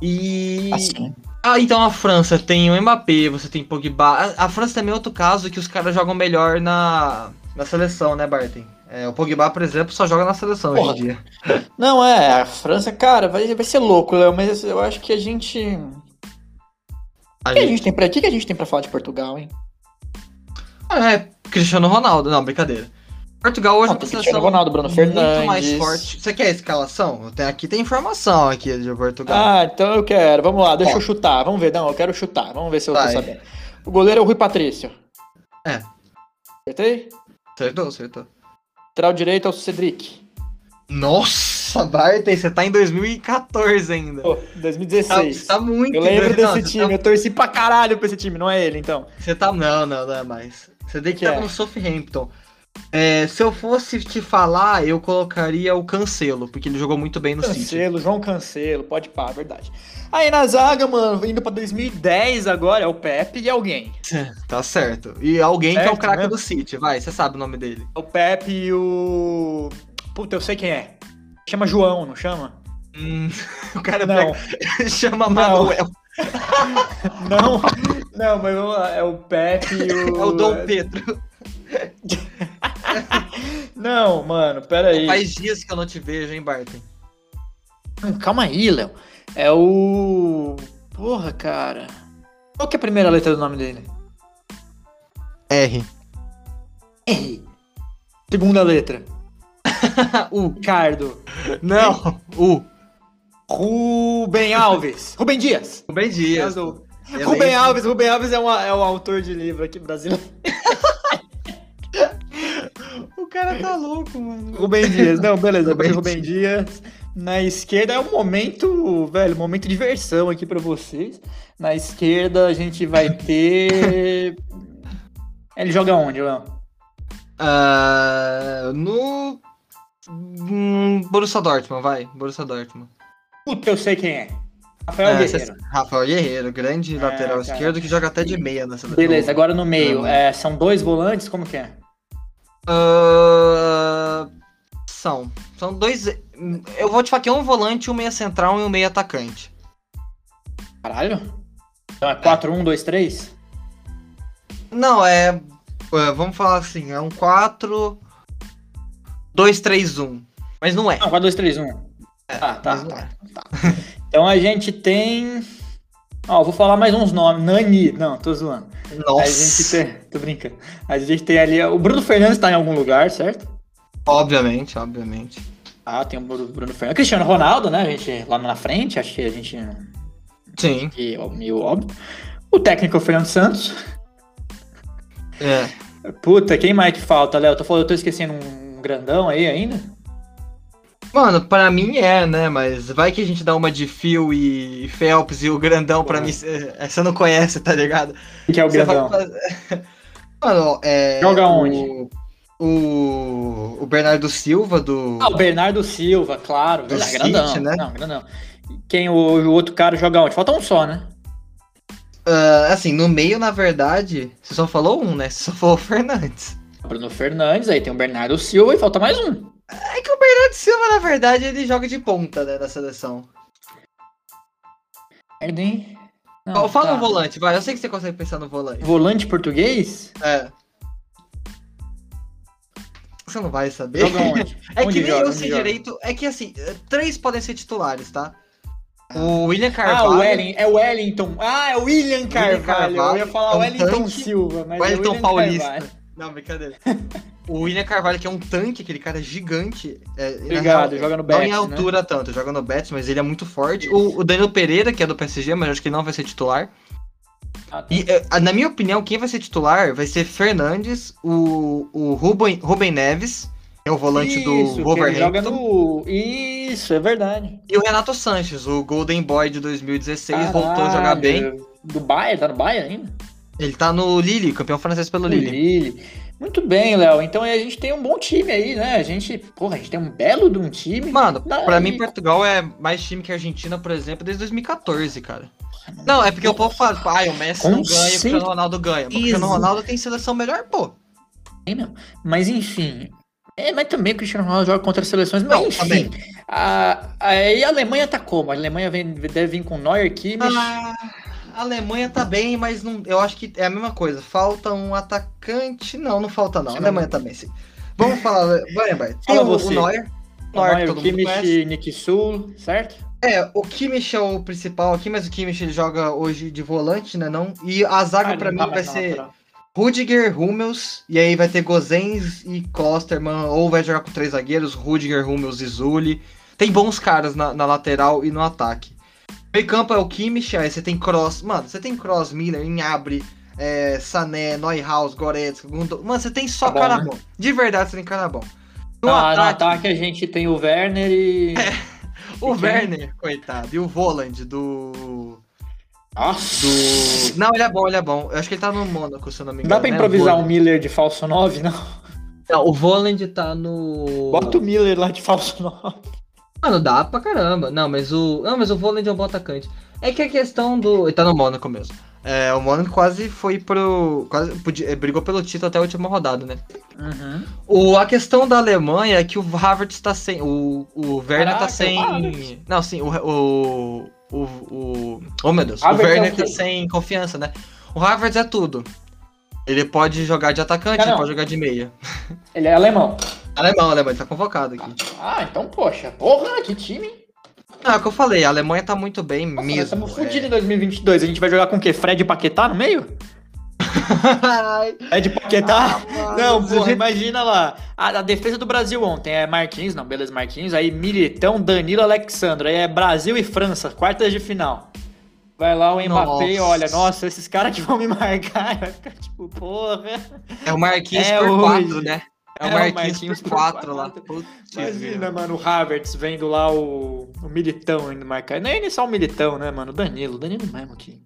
E. Assim. Ah, então a França tem o Mbappé, você tem Pogba. A, a França também é outro caso que os caras jogam melhor na, na seleção, né, Barton? É, o Pogba, por exemplo, só joga na seleção Porra. hoje em dia. Não, é, a França, cara, vai, vai ser louco, Léo, mas eu acho que a gente. A O que a gente- gente tem pra, que que a gente tem pra falar de Portugal, hein? É, Cristiano Ronaldo. Não, brincadeira. Portugal hoje Não, é uma tem seleção Ronaldo, Bruno muito mais Fernandes. forte. Você quer a escalação? Tenho- Aqui tem informação aqui de Portugal. Ah, então eu quero. Vamos lá, deixa Ó. eu chutar. Vamos ver. Não, eu quero chutar. Vamos ver se eu Vai. tô sabendo. O goleiro é o Rui Patrício. É. Acertei? Acertou, acertou. Lateral direito é o Cedric. Nossa, Barton, você tá em 2014 ainda. Pô, Tá, 2016. tá muito eu lembro não, desse você time. Tá, Eu torci pra caralho pra esse time, não é ele, então. você tá. Não, não, não é mais. Você tem que Que estar é? no Southampton. É, se eu fosse te falar, eu colocaria o Cancelo, porque ele jogou muito bem no City. Cancelo, João Cancelo, pode pá, verdade. Aí na zaga, mano, indo pra 2010 agora, é o Pepe e alguém. Tá certo. E alguém que é o Certo, craque né? do City, vai, você sabe o nome dele. O Pepe e o. Puta, eu sei quem é. Chama João, não chama? Hum, <laughs> o cara Não, pega, <laughs> chama Manuel. <laughs> não, não, mas vamos lá. É o Pepe e <laughs> o. É o Dom Pedro. <laughs> Não, mano, pera aí. Faz dias que eu não te vejo, hein, Barton? Hum, Calma aí, Léo. É o. Porra, cara. Qual que é a primeira letra do nome dele? R. R. Segunda letra. <laughs> U. Ricardo. Não, U. Rubem Alves. Rubem Dias. Rubem Dias. Azul. Beleza. Rubem Alves, Rubem Alves é, uma, é um autor de livro aqui brasileiro. <laughs> O cara tá louco, mano. Rubem Dias, não, beleza, Rubem Rubem, Dias. Na esquerda é um momento, velho, momento de diversão aqui pra vocês. Na esquerda a gente vai ter. Ele joga onde, Léo? Ah, no. Hum, Borussia Dortmund, vai. Borussia Dortmund. Puta, eu sei quem é. Rafael É, Guerreiro. cê- Rafael Guerreiro, grande É, lateral cara. esquerdo que joga até de meia nessa Beleza, agora no meio. É, são dois volantes, como que é? Ah, são. São dois. Eu vou te falar que é um volante, um meia central e um meia atacante. Caralho. Então é 4-1-2-3? Não, é. é, Vamos falar assim, é um 4. 2, 3, 1. Mas não é. Não, 4-2-3-1. Ah, tá, mas não tá, tá. <laughs> Então a gente tem. Ó, vou falar mais uns nomes. Nani. Não, tô zoando. Nossa. A gente tem. Tô brincando. A gente tem ali. O Bruno Fernandes tá em algum lugar, certo? Obviamente, obviamente. Ah, tem o Bruno Fernandes. Cristiano Ronaldo, né? A gente lá na frente, acho que a gente. Sim. Que é meio óbvio. O técnico é o Fernando Santos. É. Puta, quem mais que falta, Léo? Tô, falando- eu tô esquecendo um grandão aí ainda? Mano, pra mim é, né? Mas vai que a gente dá uma de Phil e Phelps e o grandão pra Porra. mim. é, Você não conhece, tá ligado? Que é o Você grandão? <laughs> Mano, é. Joga onde? O, o Bernardo Silva do. Ah, o Bernardo Silva, claro. Do Verdade, City, grandão. né? Não, grandão. Quem o, o outro cara joga onde? Falta um só, né? Ah, assim, no meio, na verdade, você só falou um, né? Você só falou o Fernandes. Bruno Fernandes, aí tem o Bernardo Silva e falta mais um. É que o Bernardo Silva, na verdade, ele joga de ponta, né, na seleção. Merda, hein? Não, Fala tá. no volante, vai. Eu sei que você consegue pensar no volante. Volante português? É. Você não vai saber. Joga onde? <laughs> É Onde que nem joga? eu sei joga? direito. É que assim, eh, três podem ser titulares, tá? O William Ah, Carvalho. o Wellington. É o Wellington. Ah, é o William Carvalho. Carvalho, Eu ia falar é um Wellington. Silva, mas O é Wellington William Paulista. Carvalho. Não, brincadeira. o William Carvalho, que é um tanque, aquele cara gigante. É, na Obrigado, real, joga no Não Betis, em né? altura tanto, joga no Betis, mas ele é muito forte. O, o Danilo Pereira, que é do PSG, mas acho que não vai ser titular. Ah, tá. E, eh, na minha opinião, quem vai ser titular vai ser Fernandes, o, o Ruben, Ruben Neves, que é o volante Isso, do ele Wolverhampton. joga no... Isso, é verdade. E o Renato Sanches, o Golden Boy de 2016, voltou a jogar bem. Caralho. Do Bayern? Tá no Bayern ainda? Ele tá no Lille, campeão francês pelo Lille. Lille. Muito bem, Léo. Então a gente tem um bom time aí, né? A gente, porra, a gente tem um belo de um time. Mano, Daí- pra mim Portugal é mais time que a Argentina, por exemplo, desde 2014, cara. Não, é porque o povo fala, ah, o Messi Com não ganha, o. Cristiano Ronaldo ganha. Mas o Cristiano Ronaldo tem seleção melhor, pô. Tem mesmo. Mas enfim. É, mas também o Cristiano Ronaldo joga contra as seleções. Mas Não, enfim. também. A, a, e a Alemanha tá como? A Alemanha vem, deve vir com Neuer, Kimmich. Ah, a Alemanha tá bem, mas não, eu acho que é a mesma coisa. Falta um atacante. Não, não falta não. A. Alemanha também, sim. Vamos falar, vai lembrar. Tem Fala o, o você. Neuer. o Neuer, que Neuer, o. Kimmich, Nick Sul, certo? É, o Kimmich é o principal aqui, mas o Kimmich ele joga hoje de volante, né, não? E a zaga Ah, pra não tá mim vai ser. Rudiger, Hummels, e aí vai ter Gozens e Klosterman, ou vai jogar com três zagueiros, Rudiger, Hummels e Zulli. Tem bons caras na, na lateral e no ataque. Meio campo é o Kimmich, aí você tem Cross, mano, você tem Cross, Miller, Inhabre, é, Sané, Neuhaus, Goretzka, Gundo... Mano, você tem só Tá bom, cara né? bom. De verdade, você tem cara bom. No Ah, no ataque, ataque a gente tem o Werner e. <laughs> o e quem? Werner, coitado, e o Voland do... Nossa! do... Não, ele é bom, ele é bom. Eu acho que ele tá no Mônaco, se eu não me Não engano. dá pra né? improvisar O um Miller de falso 9, não? Não, o Voland tá no. Bota o Miller lá de falso 9. Mano, dá pra caramba. Não, mas o. Não, mas o Voland é um bom atacante. É que a questão do. Ele tá no Mônaco mesmo. É, o Mônaco quase foi pro. Quase podia- brigou pelo título até a última rodada, né? Uhum. O, a questão da Alemanha é que o Havertz tá sem. O, o Werner Caraca, tá sem. Não, sim, o. O. O. o oh meu Deus. Havertz o é Werner quê? tá sem confiança, né? O Havertz é tudo. Ele pode jogar de atacante, ele pode jogar de meia. Ele é alemão. Alemão, alemão, ele tá convocado aqui. Ah, então, poxa. Porra, que time. hein? Não, é o que eu falei, a Alemanha tá muito bem Nossa, nós mesmo. estamos fodidos em 2022. A gente vai jogar com o quê? Fred e Paquetá no meio? é. Fred Paquetá? Não, do porra, jeito- imagina lá. A, a defesa do Brasil ontem é Marquinhos, não, beleza, Marquinhos. Aí Militão, Danilo, Alexandre. Aí é Brasil e França, quartas de final. Vai lá o Mbappé e Nossa. olha, nossa, esses caras que vão me marcar. <laughs> Vai ficar tipo, porra. É o Marquinhos É por hoje. 4, né? É o É o Marquinhos, Marquinhos por por 4 lá. Putz, Imagina, mano, o Havertz vendo lá o, o Militão indo marcar. Não é nem só o Militão, né, mano? O Danilo, o Danilo mesmo aqui.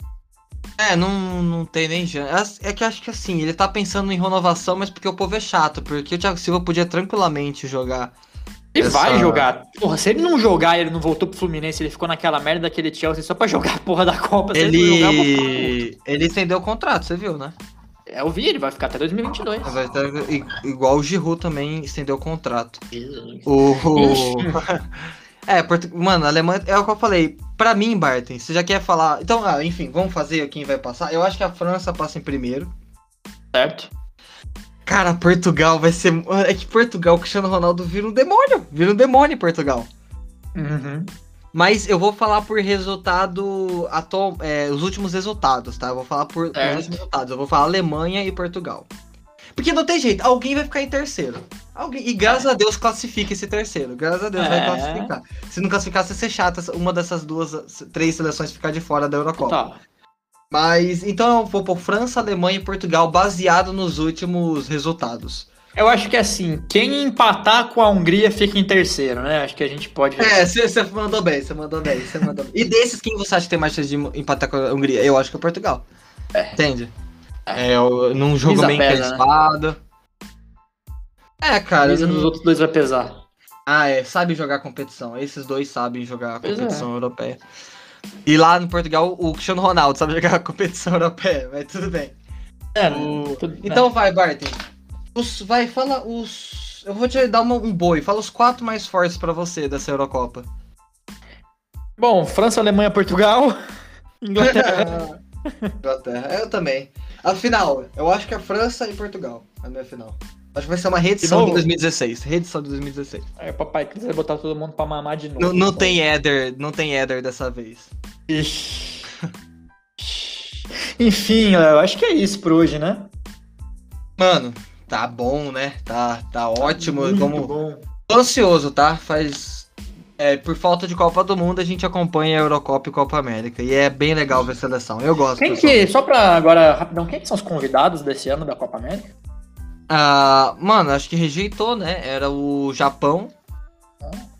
É, não, não tem nem chance. É que acho que assim, ele tá pensando em renovação, mas porque o povo é chato. Porque o Thiago Silva podia tranquilamente jogar. Ele Essa- vai jogar. Porra, se ele não jogar ele não voltou pro Fluminense, ele ficou naquela merda daquele Chelsea só pra <laughs> jogar a porra da Copa. Se ele, não jogar. Ele. Ele estendeu o contrato, você viu, né? É o Vi, ele vai ficar até 2022. Vai estar igual o Giroud também estendeu o contrato. Jesus. O. <laughs> é, Portu... mano, a Alemanha. É o que eu falei. Pra mim, Barton, você já quer falar. Então, ah, enfim, vamos fazer quem vai passar. Eu acho que a França passa em primeiro. Certo? Cara, Portugal vai ser. É que Portugal, o Cristiano Ronaldo vira um demônio. Vira um demônio em Portugal. Uhum. Mas eu vou falar por resultado atual, é, os últimos resultados, tá? Eu vou falar por, Certo. últimos resultados. Eu vou falar Alemanha e Portugal. Porque não tem jeito, alguém vai ficar em terceiro. Alguém, e graças a Deus classifica esse terceiro. Graças a Deus vai É. classificar. Se não classificar, vai ser chato uma dessas duas, três seleções ficar de fora da Eurocopa. Tá. Mas então eu vou por França, Alemanha e Portugal baseado nos últimos resultados. Eu acho que assim, quem empatar com a Hungria fica em terceiro, né? Acho que a gente pode. É, você mandou bem, você mandou bem, você mandou bem. E desses, quem você acha que tem mais chance de empatar com a Hungria? Eu acho que é Portugal. É. Entende? É, o- num jogo Pisa bem pesa, né? encrespado. É, cara. Mas não- nos outros dois vai pesar. Ah, é, sabe jogar competição. Esses dois sabem jogar é. competição europeia. E lá no Portugal, o Cristiano Ronaldo sabe <laughs> jogar competição europeia, mas tudo bem. É, O- tudo- Então vai, Barton. Os, vai, fala os. Eu vou te dar uma- um boi. Fala os quatro mais fortes pra você dessa Eurocopa. Bom, França, Alemanha, Portugal. Inglaterra. <laughs> Inglaterra. Eu também. A final, eu acho que é França e Portugal. A minha final. Acho que vai ser uma reedição De de, novo? 2016. Reedição de 2016. Aí papai vai botar todo mundo pra mamar de novo. Não, não tem Éder, não tem Éder dessa vez. Ixi. Enfim, eu acho que é isso por hoje, né? Mano, tá bom, né? Tá, tá ótimo. Muito Como... bom. Tô ansioso, tá? Faz. É, por falta de Copa do Mundo, a gente acompanha a Eurocopa e Copa América. E é bem legal ver a seleção. Eu gosto. Quem pessoal. que, só pra agora, rapidão, quem que são os convidados desse ano da Copa América? Ah, mano, acho que rejeitou, né? Era o Japão. s-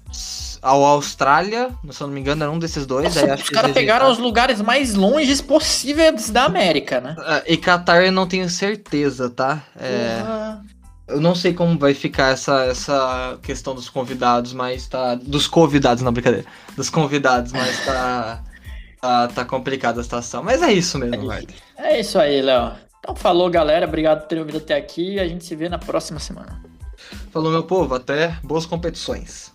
A Austrália, se eu não me engano, era um desses dois. Nossa, os caras pegaram os lugares mais longes possíveis da América, né? Ah, E Qatar eu não tenho certeza, tá? É, eu não sei como vai ficar essa, essa questão dos convidados, mas tá. Dos convidados, não, brincadeira. Dos convidados, mas tá. Tá, tá complicada a situação. Mas é isso mesmo, É Marta. É isso aí, Léo. Então falou, galera. Obrigado por terem ouvido até aqui. A gente se vê na próxima semana. Falou, meu povo. Até boas competições.